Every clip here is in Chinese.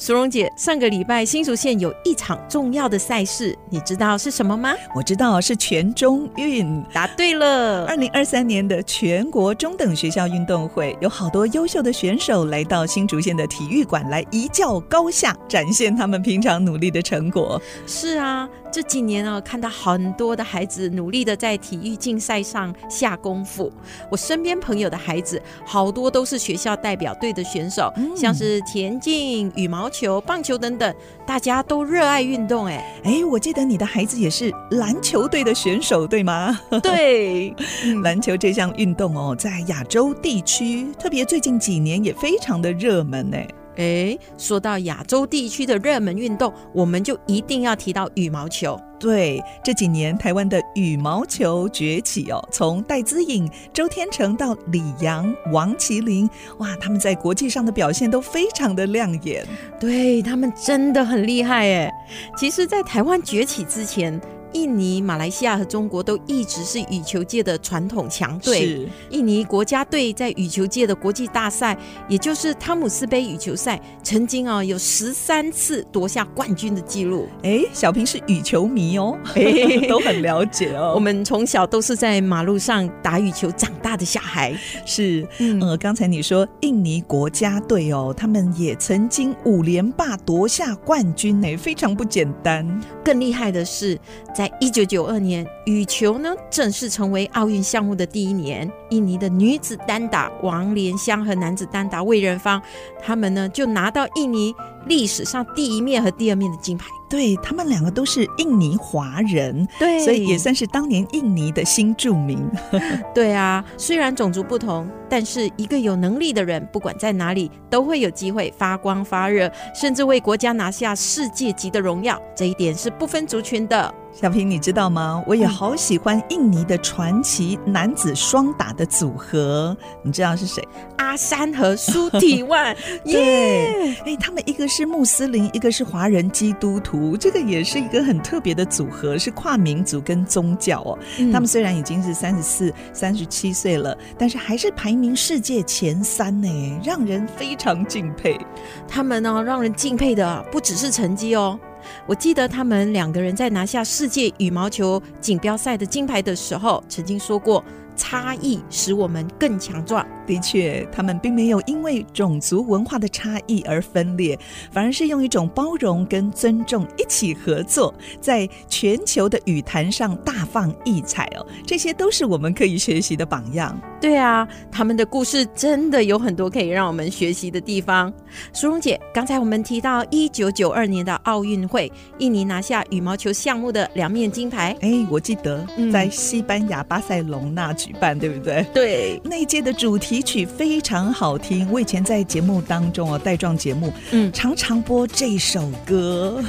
淑荣姐，上个礼拜新竹县有一场重要的赛事，你知道是什么吗？我知道是全中运，答对了。二零二三年的全国中等学校运动会，有好多优秀的选手来到新竹县的体育馆来一较高下，展现他们平常努力的成果。是啊，这几年啊，看到很多的孩子努力的在体育竞赛上下功夫。我身边朋友的孩子，好多都是学校代表队的选手，嗯、像是田径、羽毛球、棒球等等，大家都热爱运动。哎哎，我记得你的孩子也是篮球队的选手，对吗？对，篮球这项运动哦，在亚洲地区，特别最近几年也非常的热门呢。哎，说到亚洲地区的热门运动，我们就一定要提到羽毛球。对，这几年台湾的羽毛球崛起哦，从戴资颖、周天成到李阳、王麒麟，哇，他们在国际上的表现都非常的亮眼。对，他们真的很厉害哎。其实，在台湾崛起之前，印尼、马来西亚和中国都一直是羽球界的传统强队。是，印尼国家队在羽球界的国际大赛，也就是汤姆斯杯羽球赛，曾经啊有十三次夺下冠军的记录。哎，小平是羽球迷哦，都很了解哦。我们从小都是在马路上打羽球长大的小孩。是，嗯，呃，刚才你说印尼国家队哦，他们也曾经五连霸夺下冠军呢，非常不简单。更厉害的是。在一九九二年，羽球呢正式成为奥运项目的第一年，印尼的女子单打王莲香和男子单打魏仁芳，他们呢就拿到印尼历史上第一面和第二面的金牌。对，他们两个都是印尼华人，对，所以也算是当年印尼的新著名。对啊，虽然种族不同，但是一个有能力的人，不管在哪里，都会有机会发光发热，甚至为国家拿下世界级的荣耀。这一点是不分族群的。小平，你知道吗？我也好喜欢印尼的传奇男子双打的组合，你知道是谁？阿山和苏提万。对，哎，他们一个是穆斯林，一个是华人基督徒，这个也是一个很特别的组合，是跨民族跟宗教哦。嗯、他们虽然已经是三十四、三十七岁了，但是还是排名世界前三呢，让人非常敬佩。他们呢，让人敬佩的不只是成绩哦。我记得他们两个人在拿下世界羽毛球锦标赛的金牌的时候，曾经说过。差异使我们更强壮。的确，他们并没有因为种族文化的差异而分裂，反而是用一种包容跟尊重一起合作，在全球的语坛上大放异彩哦。这些都是我们可以学习的榜样。对啊，他们的故事真的有很多可以让我们学习的地方。苏荣姐，刚才我们提到一九九二年的奥运会，印尼拿下羽毛球项目的两面金牌。哎，我记得在西班牙巴塞隆纳举办，对不对？对，那一届的主题曲非常好听。我以前在节目当中哦，带状节目，嗯，常常播这首歌。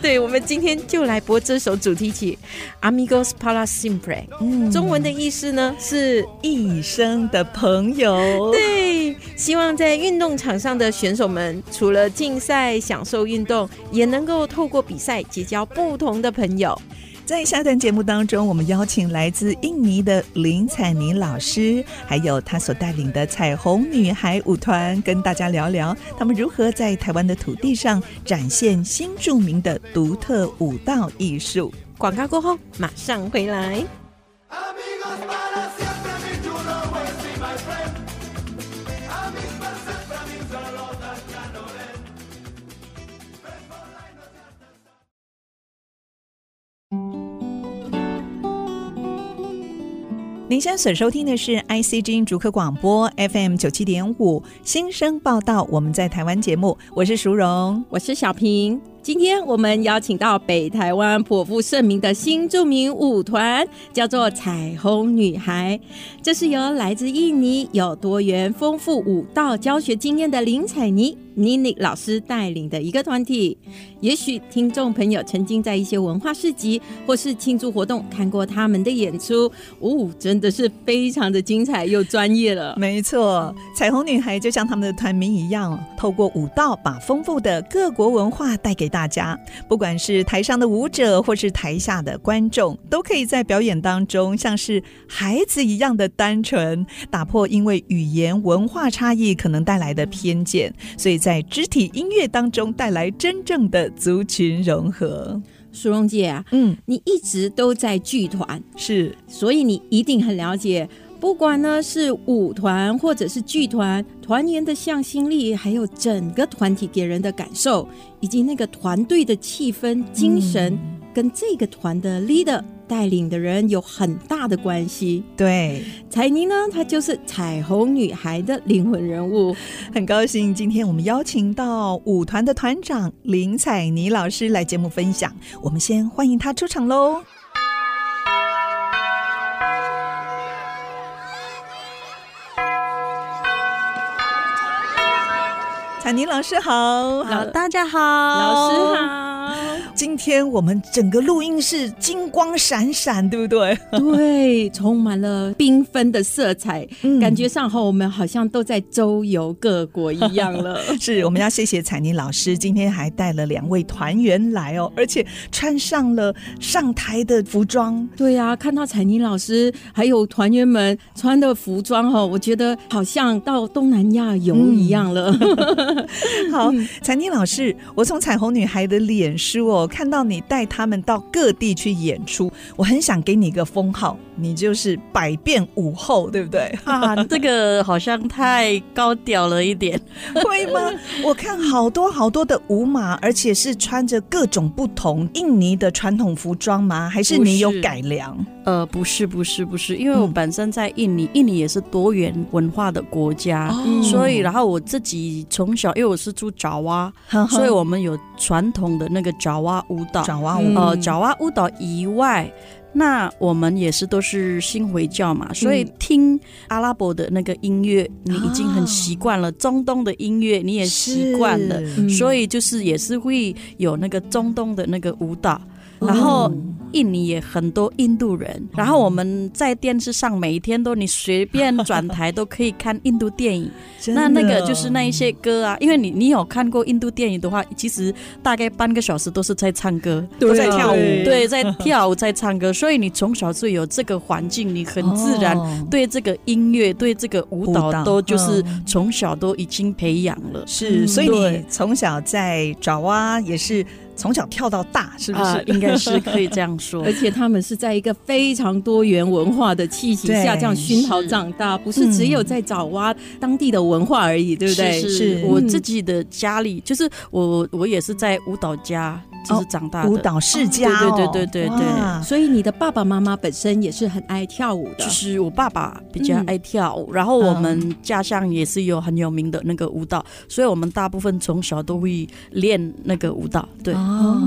对，我们今天就来播这首主题曲《Amigos para Siempre》。嗯，中文的意思呢是一生的朋友。对，希望在运动场上的选手们，除了竞赛、享受运动，也能够透过比赛结交不同的朋友。在下段节目当中，我们邀请来自印尼的林采妮老师，还有她所带领的彩虹女孩舞团，跟大家聊聊他们如何在台湾的土地上展现新著名的独特舞蹈艺术。广告过后，马上回来。您现在所收听的是 ICG 逐客广播 FM 九七点五新生报道，我们在台湾节目，我是淑荣，我是小平。今天我们邀请到北台湾颇负盛名的新著名舞团，叫做彩虹女孩。这是由来自印尼、有多元丰富舞蹈教学经验的林采妮。妮妮老师带领的一个团体，也许听众朋友曾经在一些文化市集或是庆祝活动看过他们的演出，哦，真的是非常的精彩又专业了。没错，彩虹女孩就像他们的团名一样，透过舞蹈把丰富的各国文化带给大家。不管是台上的舞者或是台下的观众，都可以在表演当中像是孩子一样的单纯，打破因为语言文化差异可能带来的偏见。所以。在肢体音乐当中带来真正的族群融合。苏荣姐啊，嗯，你一直都在剧团，是，所以你一定很了解，不管呢是舞团或者是剧团，团员的向心力，还有整个团体给人的感受，以及那个团队的气氛、精神，嗯、跟这个团的 leader。带领的人有很大的关系。对，彩妮呢，她就是彩虹女孩的灵魂人物。很高兴今天我们邀请到舞团的团长林彩妮老师来节目分享。我们先欢迎她出场喽。采妮老师好，好，大家好，老师好。今天我们整个录音室金光闪闪，对不对？对，充满了缤纷的色彩，嗯、感觉上和我们好像都在周游各国一样了。是，我们要谢谢彩妮老师，今天还带了两位团员来哦，而且穿上了上台的服装。对呀、啊，看到彩妮老师还有团员们穿的服装哦，我觉得好像到东南亚游一样了。嗯、好，彩妮老师，我从彩虹女孩的脸书哦。看到你带他们到各地去演出，我很想给你一个封号，你就是百变舞后，对不对？啊，这个好像太高调了一点，会吗？我看好多好多的舞马，而且是穿着各种不同印尼的传统服装吗？还是你有改良？呃，不是，不是，不是，因为我本身在印尼，嗯、印尼也是多元文化的国家，哦、所以然后我自己从小，因为我是住爪哇，呵呵所以我们有传统的那个爪哇舞蹈，爪哇舞，呃，爪哇舞蹈以外，那我们也是都是新回教嘛，所以听阿拉伯的那个音乐，你已经很习惯了；中东的音乐你也习惯了，是。所以就是也是会有那个中东的那个舞蹈。然后印尼也很多印度人，然后我们在电视上每一天都你随便转台都可以看印度电影，那那个就是那一些歌啊，因为你你有看过印度电影的话，其实大概半个小时都是在唱歌，都在跳舞，对，在跳舞。在唱歌，所以你从小就有这个环境，你很自然对这个音乐对这个舞蹈都就是从小都已经培养了，是，所以你从小在爪哇也是。从小跳到大，是不是？呃、应该是可以这样说。而且他们是在一个非常多元文化的气息下这样熏陶长大，不是只有在爪哇当地的文化而已，对不对？是我自己的家里，就是我，我也是在舞蹈家。就是长大的舞蹈世家，对对对对对对。所以你的爸爸妈妈本身也是很爱跳舞的。就是我爸爸比较爱跳舞，然后我们家乡也是有很有名的那个舞蹈，所以我们大部分从小都会练那个舞蹈。对哦，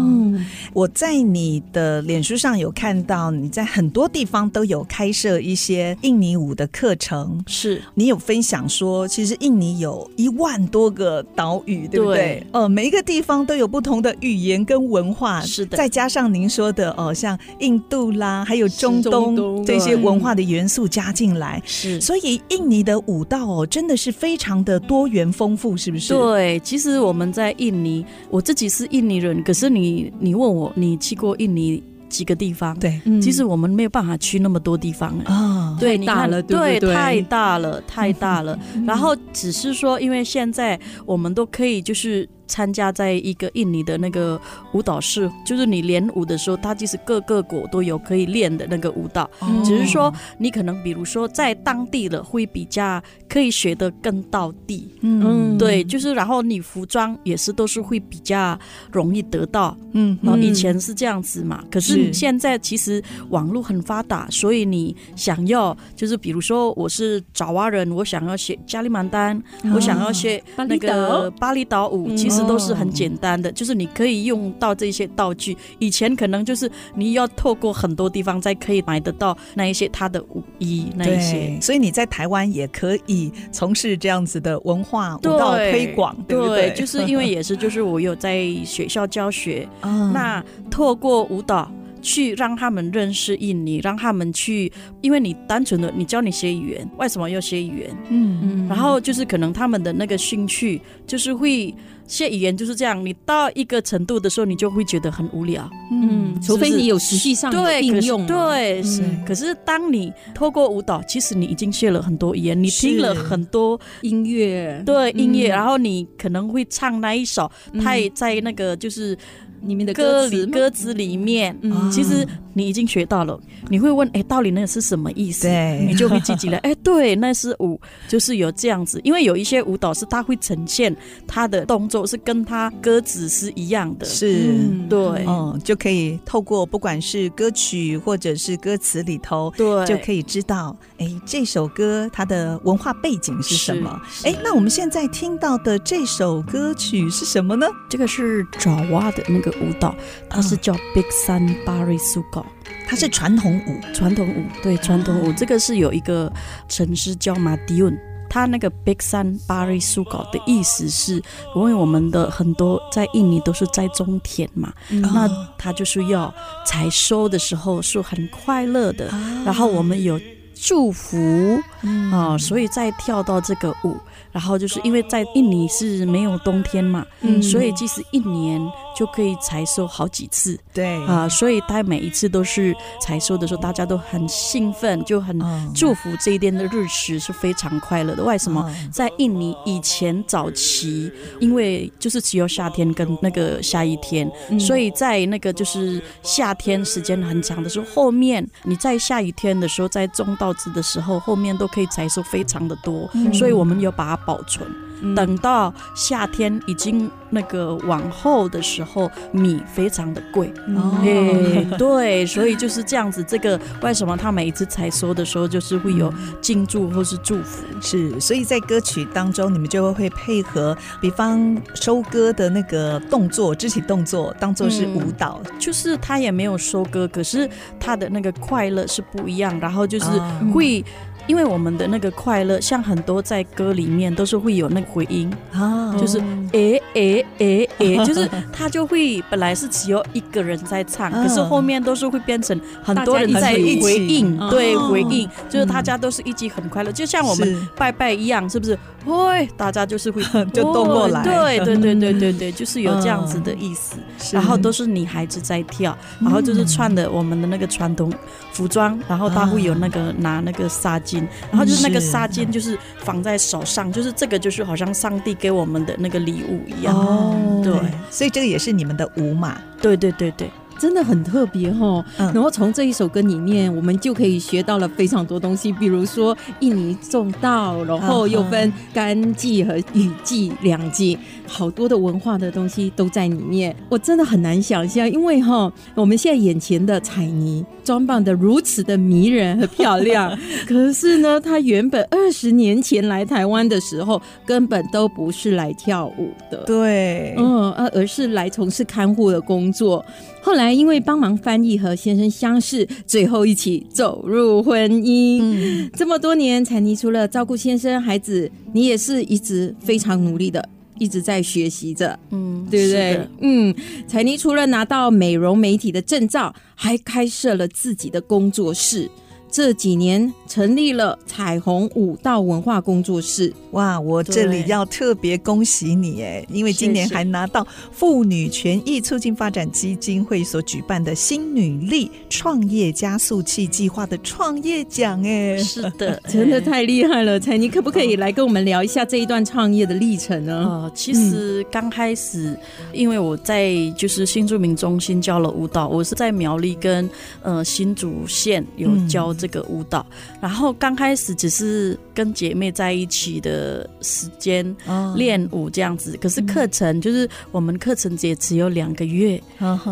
我在你的脸书上有看到你在很多地方都有开设一些印尼舞的课程，是你有分享说，其实印尼有一万多个岛屿，对不对？呃，每一个地方都有不同的语言跟。文化是的，再加上您说的哦，像印度啦，还有中东，这些文化的元素加进来，是，所以印尼的舞蹈哦，真的是非常的多元丰富，是不是？对，其实我们在印尼，我自己是印尼人，可是你你问我，你去过印尼几个地方？对，其实我们没有办法去那么多地方啊，对，太大了，对，对，太大了，太大了。然后只是说，因为现在我们都可以就是。参加在一个印尼的那个舞蹈室，就是你练舞的时候，它其实各个国都有可以练的那个舞蹈，哦、只是说你可能比如说在当地的会比较可以学得更到地，嗯，对，就是然后你服装也是都是会比较容易得到，嗯，然后以前是这样子嘛，可是现在其实网络很发达，所以你想要就是比如说我是爪哇人，我想要学加里曼丹，哦、我想要学那个巴厘岛。舞，其实都是很简单的，就是你可以用到这些道具。以前可能就是你要透过很多地方才可以买得到那一些他的舞衣那一些，所以你在台湾也可以从事这样子的文化舞蹈推广，对，对不对？就是因为也是，就是我有在学校教学，那透过舞蹈去让他们认识印尼，让他们去，因为你单纯的你教你学语言，为什么要学语言？嗯嗯，然后就是可能他们的那个兴趣就是会。学语言就是这样，你到一个程度的时候，你就会觉得很无聊。嗯，除非你有实际上的应用。对，是。可是当你透过舞蹈，其实你已经学了很多语言，你听了很多音乐，对音乐，然后你可能会唱那一首，它也在那个就是里面的歌词歌词里面，其实你已经学到了。你会问，哎，到底那个是什么意思？对，你就会记起来。哎，对，那是舞，就是有这样子。因为有一些舞蹈是它会呈现它的动作。是跟他歌词是一样的，是，嗯、对，嗯，就可以透过不管是歌曲或者是歌词里头，对，就可以知道，哎，这首歌它的文化背景是什么？哎，那我们现在听到的这首歌曲是什么呢？这个是爪哇的那个舞蹈，它是叫 Bigsan Pari Suko，它是传统舞，传统舞，对，传统舞，这个是有一个城市叫马迪文。它那个 Bigsan Pari Suko 的意思是，因为我们的很多在印尼都是在种田嘛，嗯、那它就是要采收的时候是很快乐的，啊、然后我们有祝福啊、嗯呃，所以再跳到这个舞，然后就是因为在印尼是没有冬天嘛，嗯、所以即使一年。就可以采收好几次，对啊、呃，所以他每一次都是采收的时候，大家都很兴奋，就很祝福这一天的日食是非常快乐的。为什么？在印尼以前早期，因为就是只有夏天跟那个下雨天，嗯、所以在那个就是夏天时间很长的时候，后面你在下雨天的时候，在种稻子的时候，后面都可以采收非常的多，嗯、所以我们有把它保存。等到夏天已经那个往后的时候，米非常的贵。哦、欸，对，所以就是这样子。这个为什么他每一次采收的时候，就是会有敬祝或是祝福？是，所以在歌曲当中，你们就会配合，比方收割的那个动作、肢体动作，当做是舞蹈。嗯、就是他也没有收割，可是他的那个快乐是不一样。然后就是会。因为我们的那个快乐，像很多在歌里面都是会有那个回音。啊，就是诶诶诶诶，就是他就会本来是只有一个人在唱，可是后面都是会变成很多人在回应，对，回应，就是大家都是一起很快乐，就像我们拜拜一样，是不是？会，大家就是会 就动过来，对对对对对对，就是有这样子的意思。然后都是女孩子在跳，然后就是穿的我们的那个传统服装，然后他会有那个拿那个纱巾。然后就是那个纱巾，就是放在手上，就是这个就是好像上帝给我们的那个礼物一样。哦，对，所以这个也是你们的舞嘛？对对对对。真的很特别哈，然后从这一首歌里面，我们就可以学到了非常多东西，比如说印尼种稻，然后又分干季和雨季两季，好多的文化的东西都在里面。我真的很难想象，因为哈，我们现在眼前的彩泥装扮的如此的迷人和漂亮，可是呢，她原本二十年前来台湾的时候，根本都不是来跳舞的，对，嗯，而而是来从事看护的工作。后来因为帮忙翻译和先生相识，最后一起走入婚姻。嗯，这么多年，彩妮除了照顾先生、孩子，你也是一直非常努力的，一直在学习着。嗯，对不对？的嗯，彩妮除了拿到美容媒体的证照，还开设了自己的工作室。这几年成立了彩虹舞蹈文化工作室。哇，我这里要特别恭喜你哎，因为今年还拿到妇女权益促进发展基金会所举办的新女力创业加速器计划的创业奖哎。是的，真的太厉害了！彩妮可不可以来跟我们聊一下这一段创业的历程呢？呃，其实刚开始，因为我在就是新住民中心教了舞蹈，我是在苗栗跟呃新竹县有教这个舞蹈，然后刚开始只是跟姐妹在一起的。的时间练舞这样子，可是课程就是我们课程也只有两个月，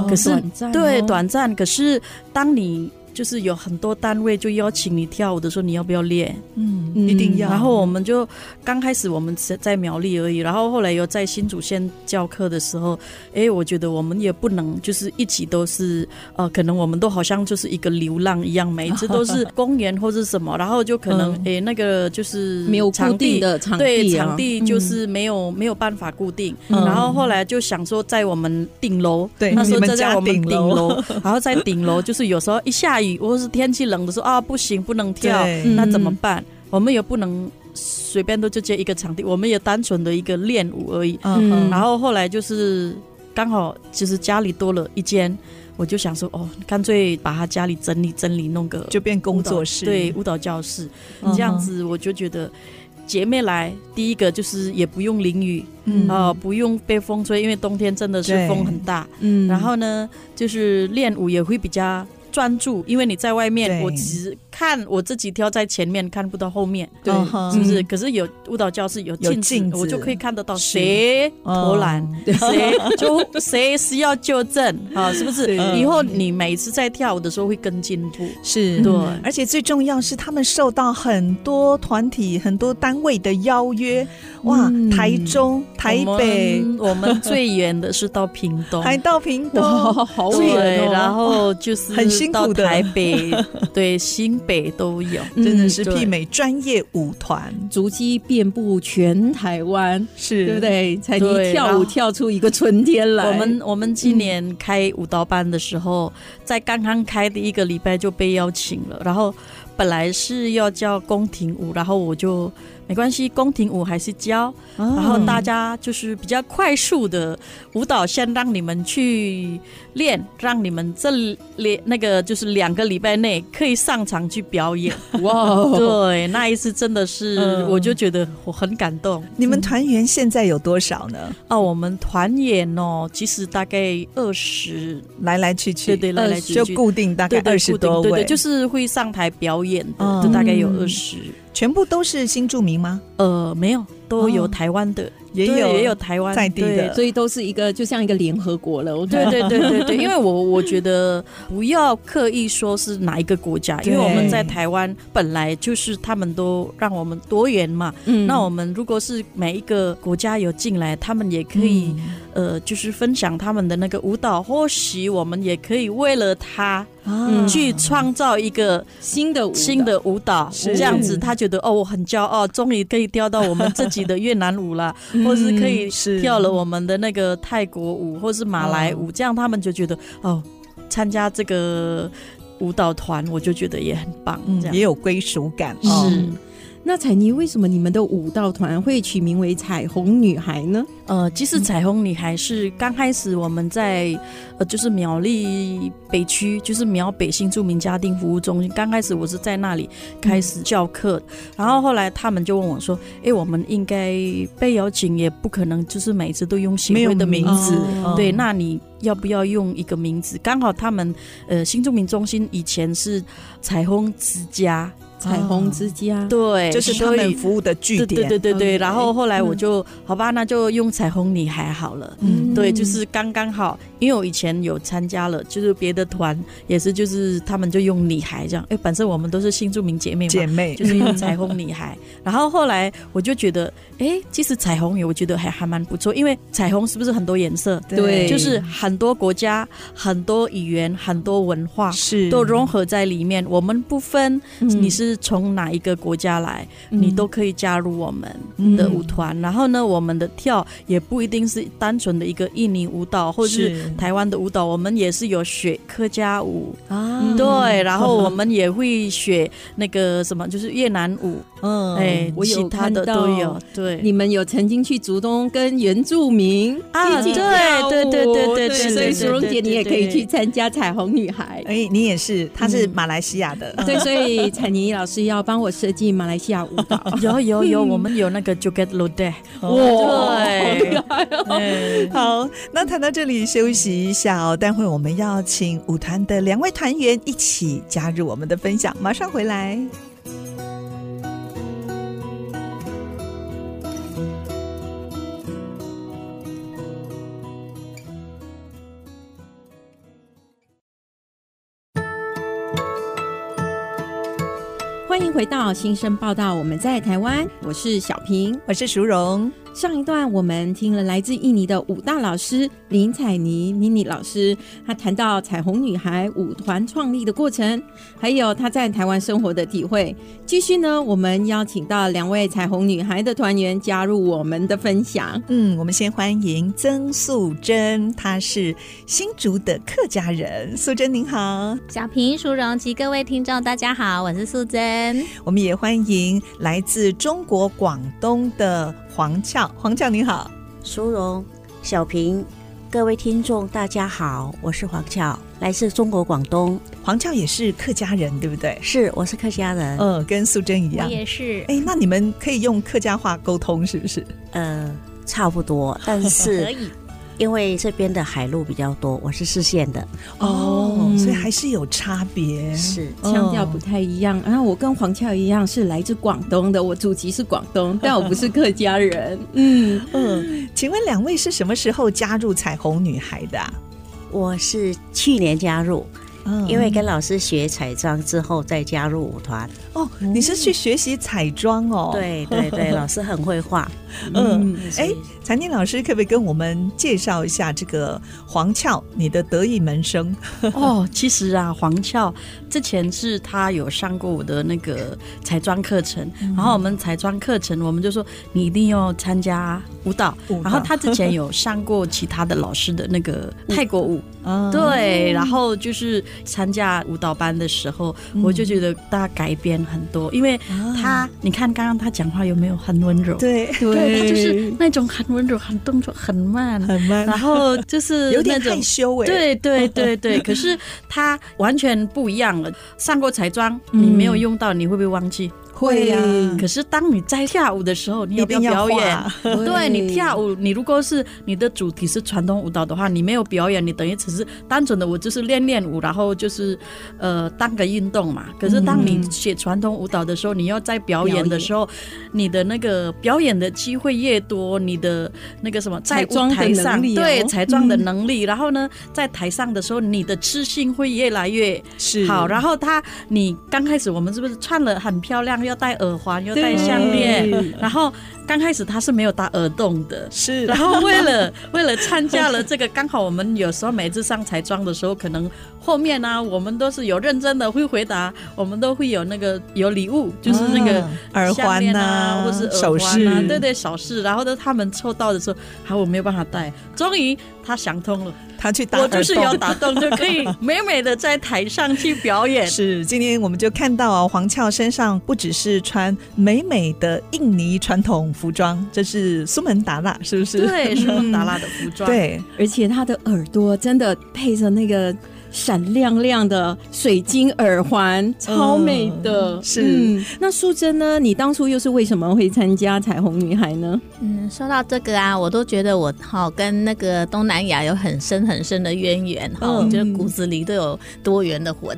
可是对短暂，可是当你。就是有很多单位就邀请你跳舞的时候，你要不要练？嗯，一定要。然后我们就刚开始我们在在苗栗而已，然后后来又在新竹县教课的时候，哎，我觉得我们也不能就是一起都是呃，可能我们都好像就是一个流浪一样，每一次都是公园或是什么，然后就可能哎那个就是没有固定的场地，对，场地就是没有没有办法固定。然后后来就想说在我们顶楼，对，那时候就在我们顶楼，然后在顶楼就是有时候一下雨。或是天气冷的时候啊，不行，不能跳，那怎么办？嗯、我们也不能随便都就接一个场地，我们也单纯的一个练舞而已。嗯，嗯，然后后来就是刚好，其实家里多了一间，我就想说，哦，干脆把他家里整理整理，弄个就变工作室，对，舞蹈教室，这样子我就觉得姐妹来，第一个就是也不用淋雨，嗯啊、呃，不用被风吹，因为冬天真的是风很大。嗯，然后呢，就是练舞也会比较。专注，因为你在外面，我只看我自己跳在前面，看不到后面，对，是不是？可是有舞蹈教室有镜子，我就可以看得到谁投篮，谁就谁需要纠正啊，是不是？以后你每次在跳舞的时候会更进步，是。对。而且最重要是，他们受到很多团体、很多单位的邀约。哇，台中、台北，我们最远的是到屏东，还到屏东，好远。然后就是很辛苦的。台北，对，新北都有，真的是媲美专业舞团，足迹遍布全台湾，是对不对？采妮跳舞跳出一个春天来。我们我们今年开舞蹈班的时候，在刚刚开的一个礼拜就被邀请了，然后本来是要教宫廷舞，然后我就。没关系，宫廷舞还是教，哦、然后大家就是比较快速的舞蹈，先让你们去练，让你们这两那个就是两个礼拜内可以上场去表演。哇，对，那一次真的是，嗯、我就觉得我很感动。你们团员现在有多少呢？哦，我们团员哦，其实大概二十，来来去去，对对，来来去去就固定大概二十多位，对，对对，就是会上台表演的，就大概有二十。全部都是新住民吗？呃，没有，都有台湾的。哦也有也有台湾在地的，所以都是一个就像一个联合国了。对对对对对，因为我我觉得不要刻意说是哪一个国家，因为我们在台湾本来就是他们都让我们多元嘛。嗯，那我们如果是每一个国家有进来，他们也可以呃，就是分享他们的那个舞蹈，或许我们也可以为了他去创造一个新的新的舞蹈，这样子他觉得哦，我很骄傲，终于可以调到我们自己的越南舞啦。或是可以跳了我们的那个泰国舞，或是马来舞，这样他们就觉得哦，参加这个舞蹈团，我就觉得也很棒，这样也有归属感。是。那彩妮，为什么你们的舞蹈团会取名为彩虹女孩呢？呃，其实彩虹女孩是刚开始我们在呃，就是苗栗北区，就是苗北新住民家庭服务中心。刚开始我是在那里开始教课，嗯、然后后来他们就问我说：“哎，我们应该被邀请，也不可能就是每次都用协会的名字，名哦、对？那你要不要用一个名字？刚好他们呃，新住民中心以前是彩虹之家。”彩虹之家，对，就是他们服务的据点。对对对对，然后后来我就好吧，那就用彩虹女孩好了。嗯，对，就是刚刚好，因为我以前有参加了，就是别的团也是，就是他们就用女孩这样。哎，本身我们都是新著名姐妹嘛，姐妹就是用彩虹女孩。然后后来我就觉得，哎，其实彩虹也我觉得还还蛮不错，因为彩虹是不是很多颜色？对，就是很多国家、很多语言、很多文化是都融合在里面。我们不分你是。是从哪一个国家来，你都可以加入我们的舞团。然后呢，我们的跳也不一定是单纯的一个印尼舞蹈，或者是台湾的舞蹈，我们也是有学客家舞啊，对，然后我们也会学那个什么，就是越南舞，嗯，哎，其他的都有。对，你们有曾经去竹东跟原住民啊？对对对对对对，所以淑荣姐你也可以去参加彩虹女孩。哎，你也是，她是马来西亚的，对，所以 彩妮老师要帮我设计马来西亚舞蹈。有有有，我们有那个 Joget Lodeh，哇，对，好，那谈到这里休息一下哦，待会我们要请舞团的两位团员一起加入我们的分享，马上回来。欢迎回到新生报道，我们在台湾，我是小平，我是淑荣。上一段我们听了来自印尼的武大老师林采妮 Nini 老师，她谈到彩虹女孩舞团创立的过程，还有她在台湾生活的体会。继续呢，我们邀请到两位彩虹女孩的团员加入我们的分享。嗯，我们先欢迎曾素贞，她是新竹的客家人。素贞您好，小平、淑荣及各位听众大家好，我是素贞。我们也欢迎来自中国广东的。黄俏，黄俏你好，苏荣、小平，各位听众大家好，我是黄俏，来自中国广东。黄俏也是客家人，对不对？是，我是客家人。嗯，跟素贞一样，我也是。哎，那你们可以用客家话沟通，是不是？呃，差不多，但是可以。因为这边的海陆比较多，我是四县的哦，所以还是有差别，是腔调不太一样。然后我跟黄俏一样是来自广东的，我祖籍是广东，但我不是客家人。嗯嗯，请问两位是什么时候加入彩虹女孩的？我是去年加入。因为跟老师学彩妆之后再加入舞团哦，你是去学习彩妆哦？对对对，老师很会画。嗯，哎，采妮老师可不可以跟我们介绍一下这个黄俏你的得意门生？哦，其实啊，黄俏之前是他有上过我的那个彩妆课程，然后我们彩妆课程我们就说你一定要参加舞蹈，然后他之前有上过其他的老师的那个泰国舞，嗯对，然后就是。参加舞蹈班的时候，我就觉得大家改变很多，因为他，你看刚刚他讲话有没有很温柔？对。对，他就是那种很温柔，很动作很慢，很慢，然后就是 有点害羞哎。对对对对，可是他完全不一样了。上过彩妆，你没有用到，你会不会忘记？会呀、啊，可是当你在跳舞的时候，你要不要表演？对，你跳舞，你如果是你的主题是传统舞蹈的话，你没有表演，你等于只是单纯的我就是练练舞，然后就是呃当个运动嘛。可是当你学传统舞蹈的时候，你要在表演的时候，你的那个表演的机会越多，你的那个什么在舞台上对彩妆的能力，然后呢在台上的时候，你的自信会越来越好。然后他，你刚开始我们是不是穿了很漂亮？要戴耳环，又戴项链，然后刚开始他是没有打耳洞的，是。然后为了 为了参加了这个，刚好我们有时候每次上彩妆的时候，可能后面呢、啊，我们都是有认真的会回答，我们都会有那个有礼物，就是那个耳环啊，或是首饰啊，对对，首饰。然后呢，他们抽到的时候，好我没有办法戴，终于他想通了。他去打，我就是要打洞就可以 美美的在台上去表演。是，今天我们就看到啊，黄俏身上不只是穿美美的印尼传统服装，这是苏门答腊，是不是？对，苏门答腊的服装。对，而且他的耳朵真的配着那个。闪亮亮的水晶耳环，超美的。嗯、是、嗯，那素贞呢？你当初又是为什么会参加彩虹女孩呢？嗯，说到这个啊，我都觉得我好跟那个东南亚有很深很深的渊源哈，我觉得骨子里都有多元的魂。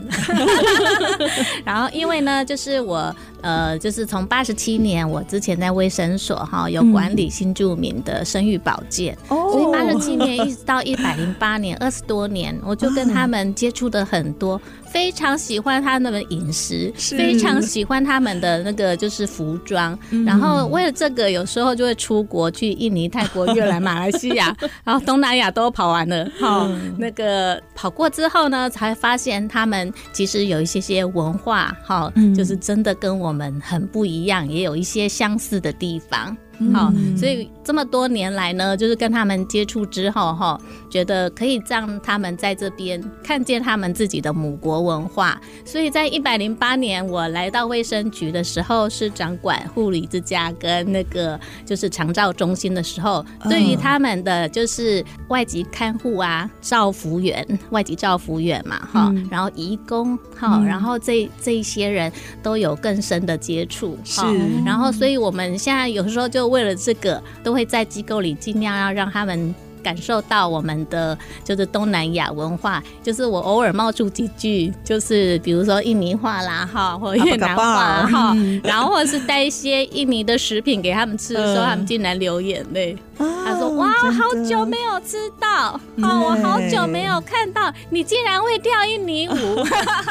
然后因为呢，就是我。呃，就是从八十七年，我之前在卫生所哈有管理新住民的生育保健，嗯、所以八十七年一直到一百零八年，二十多年，我就跟 他们们接触的很多。非常喜欢他们的饮食，非常喜欢他们的那个就是服装，嗯、然后为了这个，有时候就会出国去印尼、泰国、越南、马来西亚，然后东南亚都跑完了。好，那个跑过之后呢，才发现他们其实有一些些文化，哈，就是真的跟我们很不一样，也有一些相似的地方。好，所以这么多年来呢，就是跟他们接触之后，哈，觉得可以让他们在这边看见他们自己的母国文化。所以在一百零八年我来到卫生局的时候，是掌管护理之家跟那个就是长照中心的时候，对于他们的就是外籍看护啊、照服员、外籍照服员嘛，哈，然后移工，哈，然后这这一些人都有更深的接触，是，然后所以我们现在有时候就。为了这个，都会在机构里尽量要让他们感受到我们的就是东南亚文化。就是我偶尔冒出几句，就是比如说印尼话啦，哈，或越南话哈，然后或者是带一些印尼的食品给他们吃的时候，他们竟然流眼泪。他说：“哇，好久没有吃到，哦，我好久没有看到你竟然会跳印尼舞，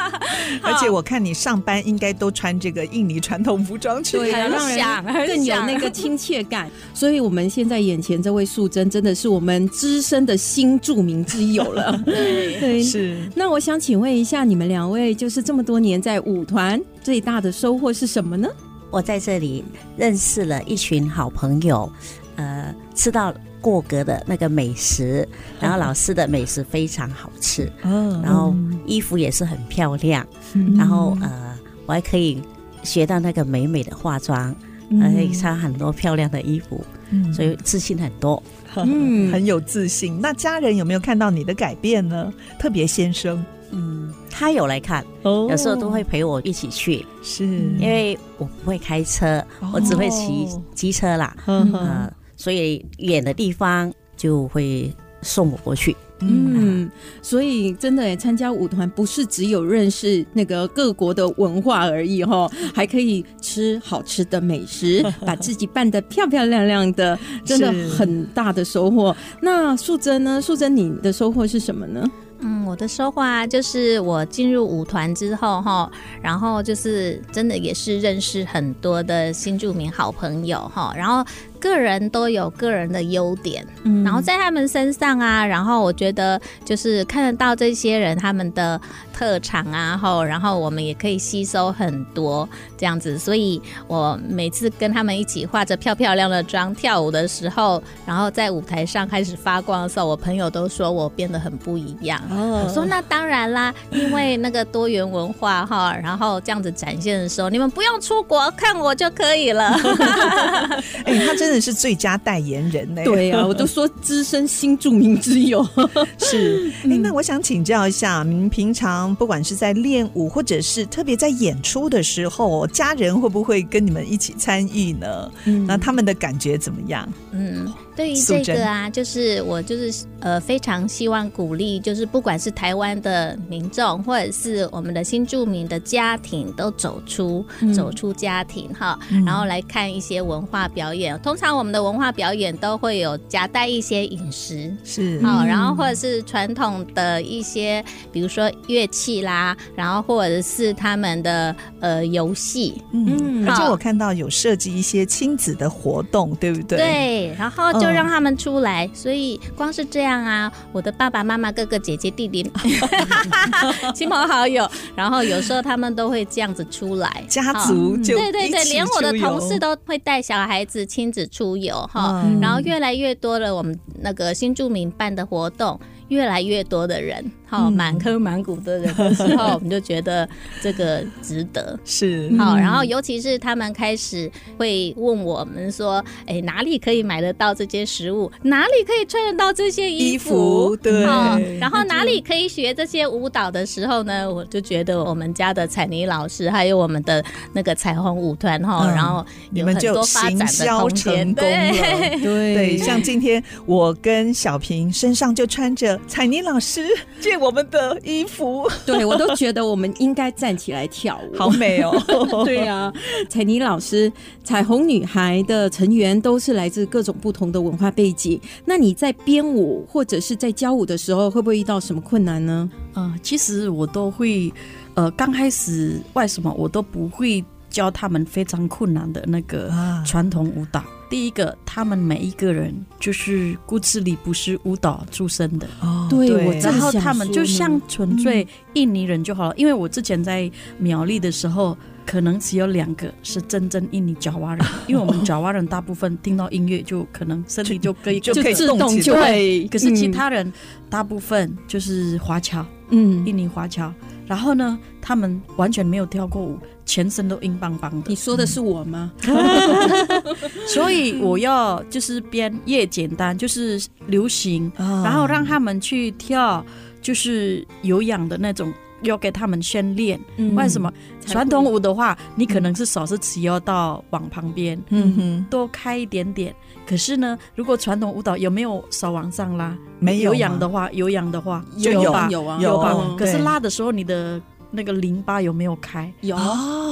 而且我看你上班应该都穿这个印尼传统服装去，对，让人更有那个亲切感。所以，我们现在眼前这位素贞真的是我们资深的新著名之友了。对，是。那我想请问一下，你们两位就是这么多年在舞团最大的收获是什么呢？我在这里认识了一群好朋友。”呃，吃到过格的那个美食，然后老师的美食非常好吃，嗯，然后衣服也是很漂亮，嗯，然后呃，我还可以学到那个美美的化妆，嗯，还可以穿很多漂亮的衣服，嗯，所以自信很多，嗯，很有自信。那家人有没有看到你的改变呢？特别先生，嗯，他有来看，哦，有时候都会陪我一起去，是。因为我不会开车，我只会骑机车啦，嗯。呃所以远的地方就会送我过去。嗯，所以真的参加舞团不是只有认识那个各国的文化而已哈，还可以吃好吃的美食，把自己扮得漂漂亮亮的，真的很大的收获。那素贞呢？素贞，你的收获是什么呢？嗯，我的收获啊，就是我进入舞团之后哈，然后就是真的也是认识很多的新住民好朋友哈，然后。个人都有个人的优点，嗯，然后在他们身上啊，然后我觉得就是看得到这些人他们的特长啊，后然后我们也可以吸收很多这样子，所以我每次跟他们一起化着漂漂亮的妆跳舞的时候，然后在舞台上开始发光的时候，我朋友都说我变得很不一样。哦，我说那当然啦，因为那个多元文化哈，然后这样子展现的时候，你们不用出国看我就可以了。哎、欸，他真的是最佳代言人呢。对、啊，我都说资深新著名之友 是。哎、欸，那我想请教一下，您平常不管是在练舞，或者是特别在演出的时候，家人会不会跟你们一起参与呢？嗯，那他们的感觉怎么样？嗯。对于这个啊，就是我就是呃非常希望鼓励，就是不管是台湾的民众，或者是我们的新住民的家庭，都走出、嗯、走出家庭哈，然后来看一些文化表演。通常我们的文化表演都会有夹带一些饮食，是好，然后或者是传统的一些，比如说乐器啦，然后或者是他们的呃游戏，嗯，而且我看到有设计一些亲子的活动，对不对？对，然后就。就让他们出来，所以光是这样啊，我的爸爸妈妈、哥哥姐姐、弟弟、亲朋好友，然后有时候他们都会这样子出来，家族就对对对，连我的同事都会带小孩子亲子出游哈，然后越来越多了，我们那个新住民办的活动，越来越多的人。好，满坑满谷的人的时候，我们就觉得这个值得。是好，然后尤其是他们开始会问我们说：“哎，哪里可以买得到这些食物？哪里可以穿得到这些衣服？”衣服对。然后哪里可以学这些舞蹈的时候呢？我就觉得我们家的彩妮老师，还有我们的那个彩虹舞团哈，然后有很多发展的空间。对对，对，像今天我跟小平身上就穿着的采妮老师借我们的衣服，对我都觉得我们应该站起来跳舞，好美哦！对呀、啊，彩妮老师，彩虹女孩的成员都是来自各种不同的文化背景。那你在编舞或者是在教舞的时候，会不会遇到什么困难呢？啊、呃，其实我都会，呃，刚开始为什么我都不会教他们非常困难的那个传统舞蹈？啊、第一个，他们每一个人就是骨子里不是舞蹈出身的哦，对，对我然后他们就像纯粹印尼人就好了。嗯、因为我之前在苗栗的时候。可能只有两个是真正印尼爪哇人，因为我们爪哇人大部分听到音乐就可能身体就可以 就可以自动就会，可是其他人大部分就是华侨，嗯，印尼华侨。然后呢，他们完全没有跳过舞，全身都硬邦邦的。你说的是我吗？所以我要就是编越简单，就是流行，然后让他们去跳，就是有氧的那种。要给他们先练，嗯、为什么？传统舞的话，你可能是手是持腰到往旁边，嗯哼，多开一点点。可是呢，如果传统舞蹈有没有手往上拉？没有。有氧的话，有氧的话就有吧，有啊，有吧。可是拉的时候，你的那个淋巴有没有开？有。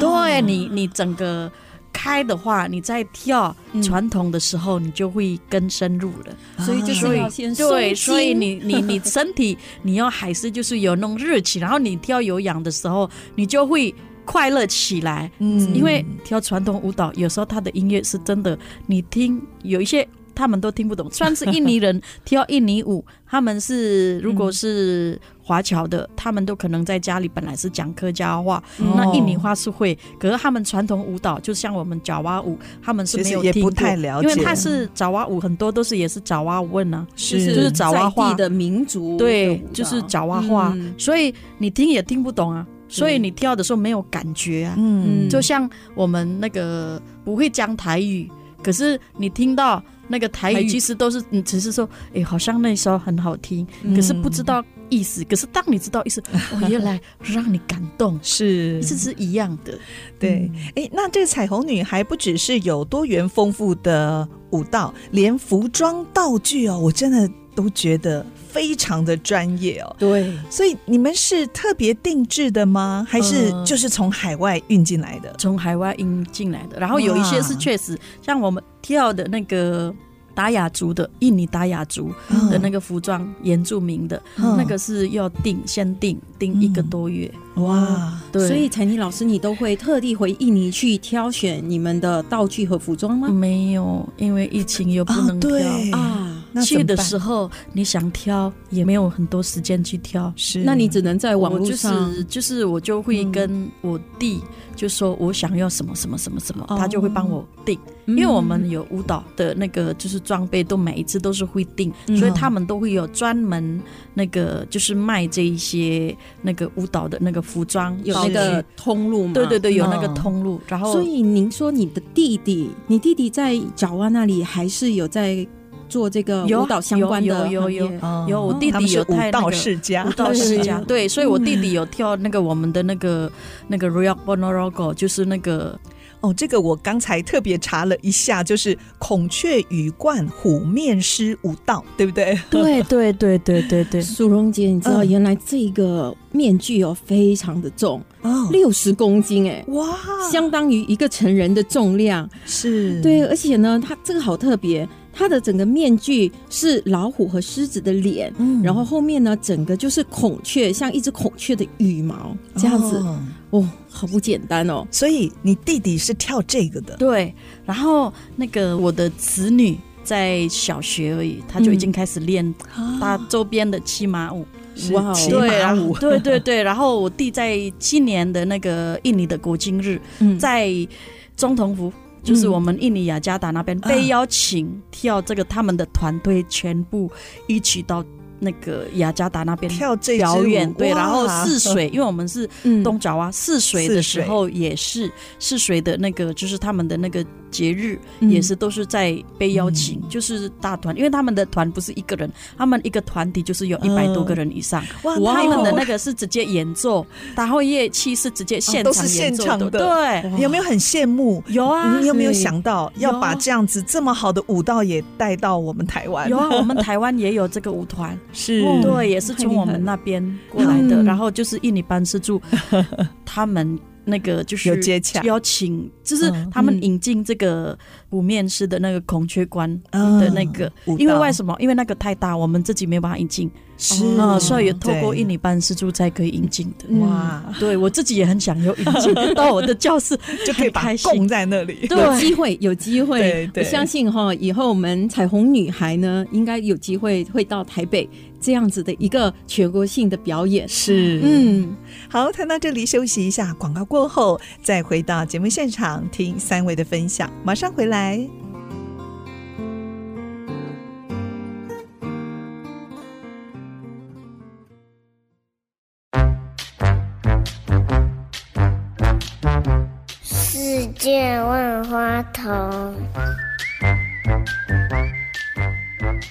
对你，你整个。开的话，你在跳传统的时候，你就会更深入了。嗯、所以就是要先对，所以你你你身体你要还是就是有那种热情，然后你跳有氧的时候，你就会快乐起来。嗯，因为跳传统舞蹈有时候他的音乐是真的，你听有一些。他们都听不懂，虽然是印尼人 跳印尼舞，他们是如果是华侨的，他们都可能在家里本来是讲客家话，那印尼话是会，可是他们传统舞蹈就像我们爪哇舞，他们是没有听太了解，因为他是爪哇舞，很多都是也是爪哇文啊，是。就是爪哇话。的民族，对，就是爪哇话，所以你听也听不懂啊，所以你跳的时候没有感觉啊，嗯，就像我们那个不会讲台语，可是你听到。那个台语其实都是，你只是说，哎，好像那时候很好听，可是不知道意思。可是当你知道意思，哦，原来让你感动，是，这是一样的。对，哎，那这个彩虹女孩不只是有多元丰富的舞蹈，连服装道具哦，我真的都觉得非常的专业哦。对，所以你们是特别定制的吗？还是就是从海外运进来的？从海外运进来的，然后有一些是确实像我们。跳的那个达雅族的印尼达雅族的那个服装，嗯、原住民的、嗯、那个是要定，先定定一个多月。嗯、哇，对，所以采妮老师，你都会特地回印尼去挑选你们的道具和服装吗？没有，因为疫情又不能挑啊。去的时候你想挑也没有很多时间去挑，是，那你只能在网络上，就是就是我就会跟我弟就说我想要什么什么什么什么，他就会帮我订，因为我们有舞蹈的那个就是装备都每一次都是会订，所以他们都会有专门那个就是卖这一些那个舞蹈的那个服装，有那个通路嘛？对对对，有那个通路。然后，所以您说你的弟弟，你弟弟在爪哇那里还是有在。做这个舞蹈相关的有有有有，有我弟弟有舞蹈世家，舞蹈世家对，所以我弟弟有跳那个我们的那个那个 Real Bonorogo，就是那个哦，这个我刚才特别查了一下，就是孔雀羽冠虎面狮舞蹈，对不对？对对对对对对。苏荣姐，你知道原来这个面具哦非常的重哦，六十公斤哎，哇，相当于一个成人的重量，是对，而且呢，它这个好特别。它的整个面具是老虎和狮子的脸，嗯，然后后面呢，整个就是孔雀，像一只孔雀的羽毛这样子，哦，哦，好不简单哦。所以你弟弟是跳这个的，对。然后那个我的子女在小学而已，他就已经开始练他周边的骑马舞，哇，骑马舞，对对对。然后我弟在今年的那个印尼的国庆日，在总统府。就是我们印尼雅加达那边被邀请跳这个，他们的团队全部一起到。那个雅加达那边跳这表演，对，然后泗水，因为我们是东爪哇，泗水的时候也是泗水的那个，就是他们的那个节日，也是都是在被邀请，就是大团，因为他们的团不是一个人，他们一个团体就是有一百多个人以上，哇，他们的那个是直接演奏，然后乐器是直接现场演奏的，对，有没有很羡慕？有啊，你有没有想到要把这样子这么好的舞蹈也带到我们台湾？有啊，我们台湾也有这个舞团。是，对，也是从我们那边过来的。然后就是印尼班师住，他们。那个就是有接洽，邀请，就是他们引进这个五面式的那个孔雀关的那个，因为为什么？因为那个太大，我们自己没有办法引进，是。啊，所以透过印尼班师助才可以引进的。哇，对我自己也很想有引进 到我的教室，就可以把供在那里。有机会，有机会，我相信哈，以后我们彩虹女孩呢，应该有机会会到台北。这样子的一个全国性的表演是，嗯，好，谈到这里休息一下，广告过后再回到节目现场听三位的分享，马上回来。世界万花筒。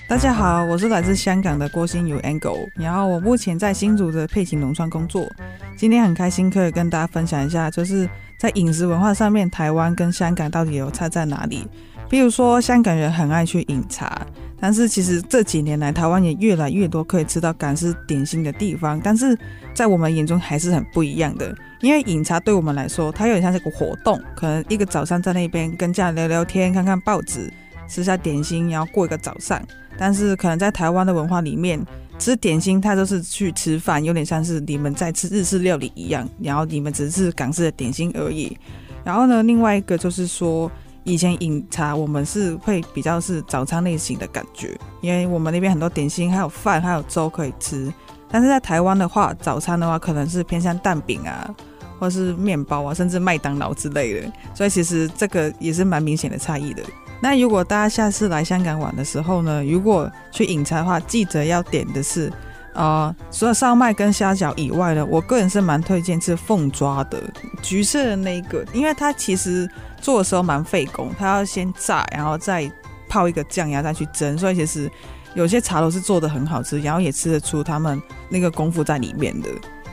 大家好，我是来自香港的郭心如 Angle，然后我目前在新竹的佩琴农创工作。今天很开心可以跟大家分享一下，就是在饮食文化上面，台湾跟香港到底有差在哪里？比如说，香港人很爱去饮茶，但是其实这几年来，台湾也越来越多可以吃到港式点心的地方，但是在我们眼中还是很不一样的。因为饮茶对我们来说，它有点像是个活动，可能一个早上在那边跟家人聊聊天，看看报纸，吃下点心，然后过一个早上。但是可能在台湾的文化里面，吃点心它都是去吃饭，有点像是你们在吃日式料理一样，然后你们只是港式的点心而已。然后呢，另外一个就是说，以前饮茶我们是会比较是早餐类型的感觉，因为我们那边很多点心，还有饭，还有粥可以吃。但是在台湾的话，早餐的话可能是偏向蛋饼啊，或是面包啊，甚至麦当劳之类的。所以其实这个也是蛮明显的差异的。那如果大家下次来香港玩的时候呢，如果去饮茶的话，记得要点的是，呃，除了烧麦跟虾饺以外呢，我个人是蛮推荐吃凤爪的，橘色的那一个，因为它其实做的时候蛮费工，它要先炸，然后再泡一个酱鸭再去蒸，所以其实有些茶楼是做的很好吃，然后也吃得出他们那个功夫在里面的。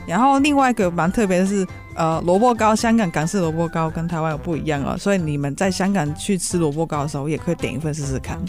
然后另外一个蛮特别的是，呃，萝卜糕，香港港式萝卜糕跟台湾有不一样哦，所以你们在香港去吃萝卜糕的时候，也可以点一份试试看。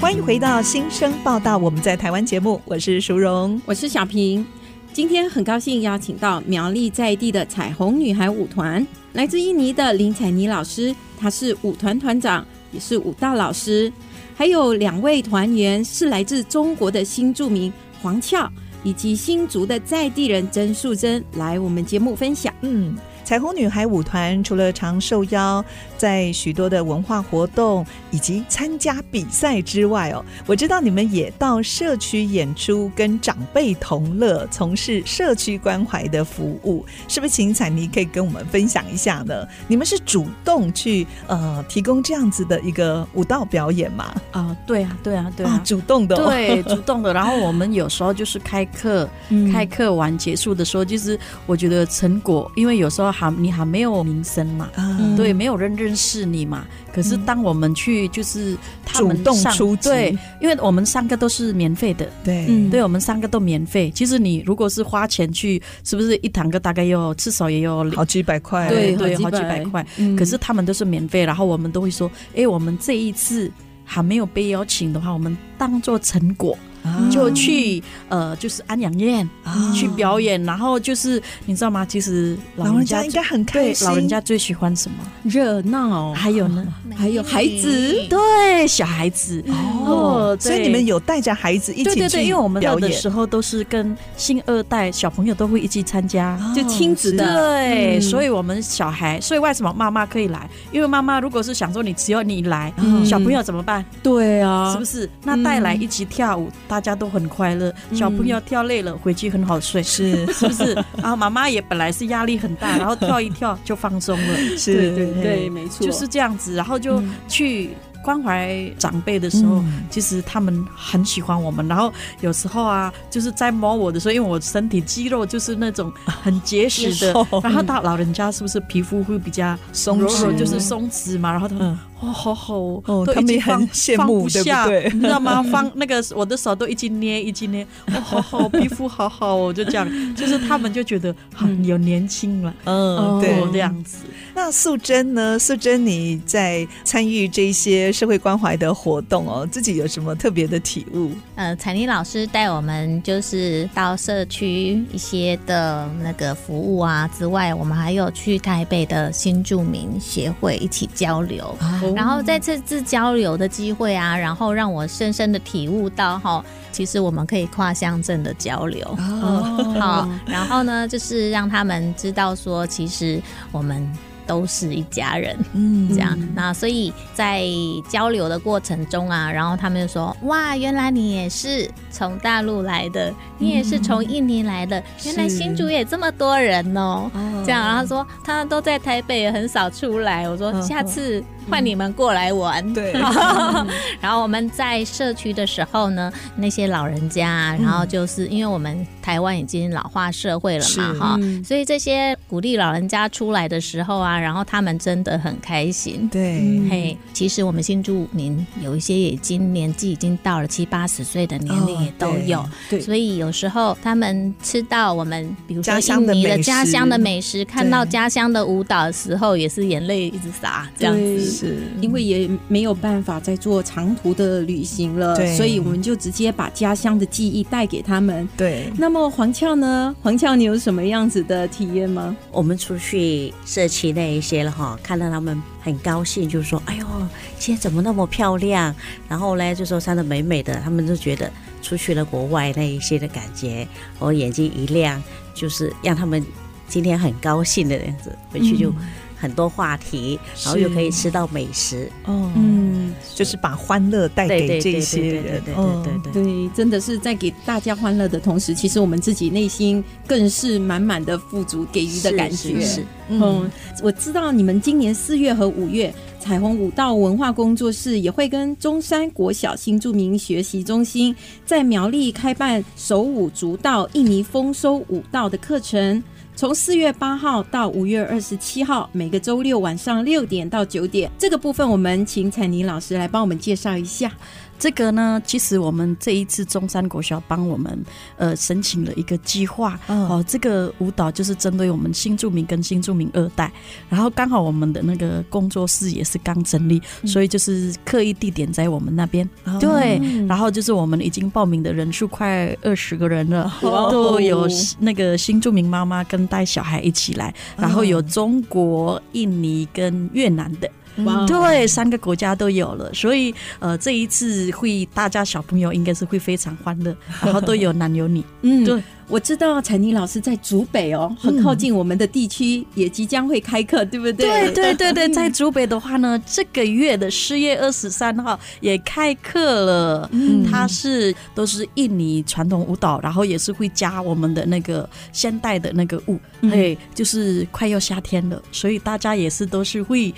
欢迎回到新生报道，我们在台湾节目，我是淑荣，我是小平，今天很高兴邀请到苗栗在地的彩虹女孩舞团，来自印尼的林彩妮老师，她是舞团团长。也是舞蹈老师，还有两位团员是来自中国的新著名黄俏，以及新竹的在地人曾素珍，来我们节目分享。嗯。彩虹女孩舞团除了常受邀在许多的文化活动以及参加比赛之外哦，我知道你们也到社区演出，跟长辈同乐，从事社区关怀的服务，是不是？请彩妮可以跟我们分享一下呢？你们是主动去呃提供这样子的一个舞蹈表演吗？啊，对啊，对啊，对啊，啊主动的、哦，对，主动的。然后我们有时候就是开课，嗯、开课完结束的时候，就是我觉得成果，因为有时候。还你还没有名声嘛？嗯、对，没有人认识你嘛。可是当我们去，就是他们主动出击，对，因为我们三个都是免费的，对，嗯、对，我们三个都免费。其实你如果是花钱去，是不是一堂课大概要至少也有好几百块？对对，好几百块。嗯、可是他们都是免费，然后我们都会说，哎，我们这一次还没有被邀请的话，我们当做成果。就去呃，就是安养院去表演，然后就是你知道吗？其实老人家应该很开心，老人家最喜欢什么？热闹，还有呢，还有孩子，对，小孩子哦。所以你们有带着孩子一起去对对？因为我们有的时候都是跟新二代小朋友都会一起参加，就亲子的。对，所以我们小孩，所以为什么妈妈可以来？因为妈妈如果是想说你只要你来，小朋友怎么办？对啊，是不是？那带来一起跳舞。大家都很快乐，小朋友跳累了回去很好睡，是 是不是？然后妈妈也本来是压力很大，然后跳一跳就放松了，是，对对对，没错，就是这样子。然后就去关怀长辈的时候，其实他们很喜欢我们。然后有时候啊，就是在摸我的时候，因为我身体肌肉就是那种很结实的，然后到老人家是不是皮肤会比较松弛，就是松弛嘛？然后他们。哦，好好哦，哦，都已经放他们也很羡慕，放不下，对不对？你知道吗？放 那个我的手都一直捏，一直捏，哦，好好，皮肤好好哦，就这样，就是他们就觉得很有年轻了，嗯，对，这样子。那素贞呢？素贞你在参与这些社会关怀的活动哦，自己有什么特别的体悟？呃，彩妮老师带我们就是到社区一些的那个服务啊之外，我们还有去台北的新住民协会一起交流。哦、然后在这次交流的机会啊，然后让我深深的体悟到哈，其实我们可以跨乡镇的交流。哦，好，然后呢，就是让他们知道说，其实我们。都是一家人，嗯，这样，那所以在交流的过程中啊，然后他们就说：“哇，原来你也是从大陆来的，你也是从印尼来的，原来新竹也这么多人哦。”这样，然后说他们都在台北，很少出来。我说下次换你们过来玩。对。然后我们在社区的时候呢，那些老人家，然后就是因为我们台湾已经老化社会了嘛，哈，所以这些鼓励老人家出来的时候啊。然后他们真的很开心，对，嘿，其实我们新住民有一些已经年纪已经到了七八十岁的年龄也都有，哦、对，所以有时候他们吃到我们比如说印尼的家乡的美食，看到家乡的舞蹈的时候，也是眼泪一直洒，这样子，是因为也没有办法再做长途的旅行了，对，所以我们就直接把家乡的记忆带给他们，对。那么黄俏呢？黄俏，你有什么样子的体验吗？我们出去社区那。一些了哈，看到他们很高兴，就是说：“哎呦，今天怎么那么漂亮？”然后呢，就说穿的美美的，他们就觉得出去了国外那一些的感觉，我眼睛一亮，就是让他们今天很高兴的样子，回去就。嗯很多话题，然后又可以吃到美食，哦，嗯，就是把欢乐带给这些人，对对对对对，真的是在给大家欢乐的同时，其实我们自己内心更是满满的富足给予的感觉。是，嗯，我知道你们今年四月和五月，彩虹舞蹈文化工作室也会跟中山国小新著名学习中心在苗栗开办手舞足蹈印尼丰收舞蹈的课程。从四月八号到五月二十七号，每个周六晚上六点到九点，这个部分我们请彩妮老师来帮我们介绍一下。这个呢，其实我们这一次中山国小帮我们呃申请了一个计划，嗯、哦，这个舞蹈就是针对我们新住民跟新住民二代，然后刚好我们的那个工作室也是刚成立，嗯、所以就是刻意地点在我们那边，嗯、对，然后就是我们已经报名的人数快二十个人了，哦、都有那个新住民妈妈跟带小孩一起来，然后有中国、印尼跟越南的。对，三个国家都有了，所以呃，这一次会大家小朋友应该是会非常欢乐，然后都有男有女，嗯，对。我知道彩妮老师在竹北哦，很靠近我们的地区，也即将会开课，对不对？对对对对，在竹北的话呢，这个月的四月二十三号也开课了。嗯，它是都是印尼传统舞蹈，然后也是会加我们的那个现代的那个舞。对，就是快要夏天了，所以大家也是都是会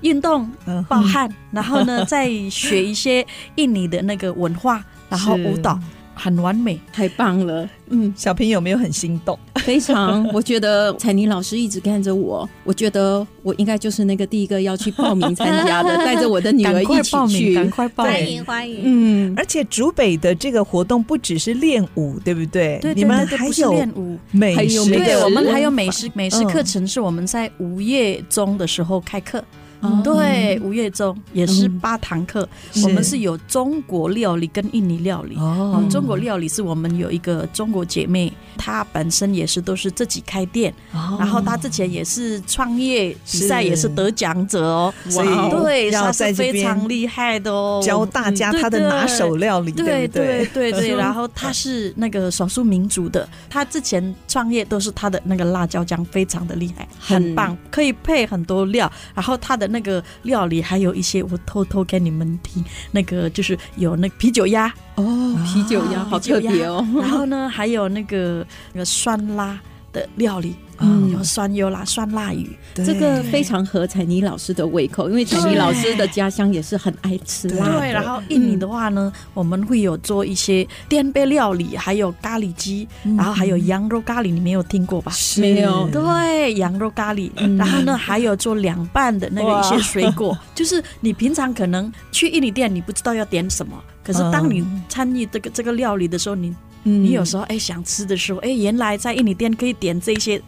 运动、暴汗，然后呢再学一些印尼的那个文化，然后舞蹈。很完美，太棒了！嗯，小朋友有没有很心动？非常，我觉得 彩妮老师一直看着我，我觉得我应该就是那个第一个要去报名参加的，带着我的女儿一起去，赶快报名，欢迎欢迎。嗯，而且竹北的这个活动不只是练舞，对不对？对，你们还有练舞、美食，对，我们还有美食美食课程，是我们在午夜中的时候开课。嗯，对，五月中也是八堂课，嗯、我们是有中国料理跟印尼料理。哦，中国料理是我们有一个中国姐妹，她本身也是都是自己开店，哦、然后她之前也是创业比赛也是得奖者哦，所以对，她是非常厉害的哦，教大家她的拿手料理，对对对？对对。然后她是那个少数民族的，她之前创业都是她的那个辣椒酱非常的厉害，很棒，可以配很多料，然后她的。那个料理还有一些，我偷偷给你们听。那个就是有那啤酒鸭哦，啤酒鸭好特别哦。然后呢，还有那个那个酸辣的料理，嗯，有酸油啦、酸辣鱼，这个非常合彩妮老师的胃口，因为彩妮老师的家乡也是很爱吃辣。对，然后印尼的话呢，我们会有做一些滇贝料理，还有咖喱鸡，然后还有羊肉咖喱，你没有听过吧？没有。对，羊肉咖喱，然后呢，还有做凉拌的那个一些水果，就是你平常可能去印尼店，你不知道要点什么，可是当你参与这个这个料理的时候，你。嗯、你有时候哎想吃的时候哎，原来在印尼店可以点这些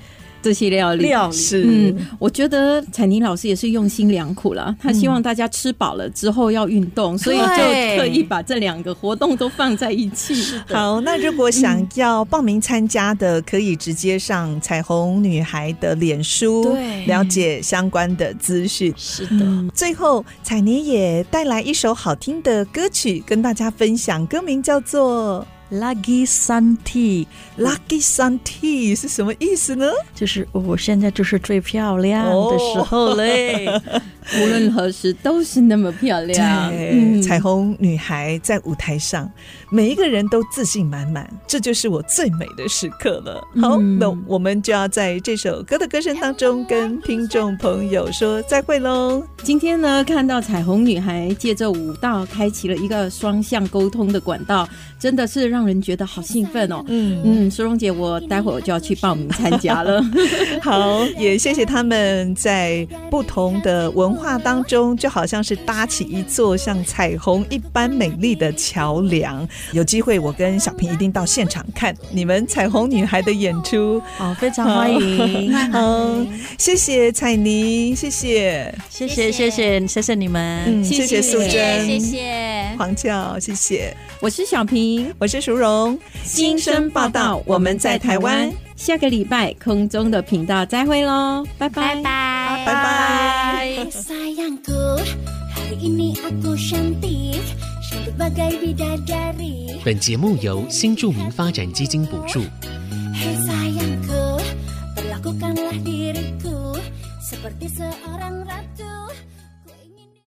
这些料理。料理是，嗯，我觉得彩妮老师也是用心良苦了。他希望大家吃饱了之后要运动，嗯、所以就特意把这两个活动都放在一起。好，那如果想要报名参加的，可以直接上彩虹女孩的脸书，对，了解相关的资讯。是的，嗯、最后彩妮也带来一首好听的歌曲跟大家分享，歌名叫做。Lagi Santi，Lagi Santi 是什么意思呢？就是我现在就是最漂亮的时候嘞。Oh. 无论何时都是那么漂亮。对，嗯、彩虹女孩在舞台上，每一个人都自信满满，这就是我最美的时刻了。好，嗯、那我们就要在这首歌的歌声当中跟听众朋友说再会喽。今天呢，看到彩虹女孩借着舞蹈开启了一个双向沟通的管道，真的是让人觉得好兴奋哦。嗯嗯，苏荣姐，我待会儿就要去报名参加了。好，也谢谢他们在不同的文化。话当中就好像是搭起一座像彩虹一般美丽的桥梁。有机会我跟小平一定到现场看你们彩虹女孩的演出哦，非常欢迎。好，谢谢彩妮，谢谢，谢谢，谢谢，谢谢你们，谢谢素贞，谢谢黄俏，谢谢。我是小平，我是淑荣，新生报道，我们在台湾。下个礼拜空中的频道再会喽，拜拜。拜拜。拜拜。本节目由新著名发展基金补助。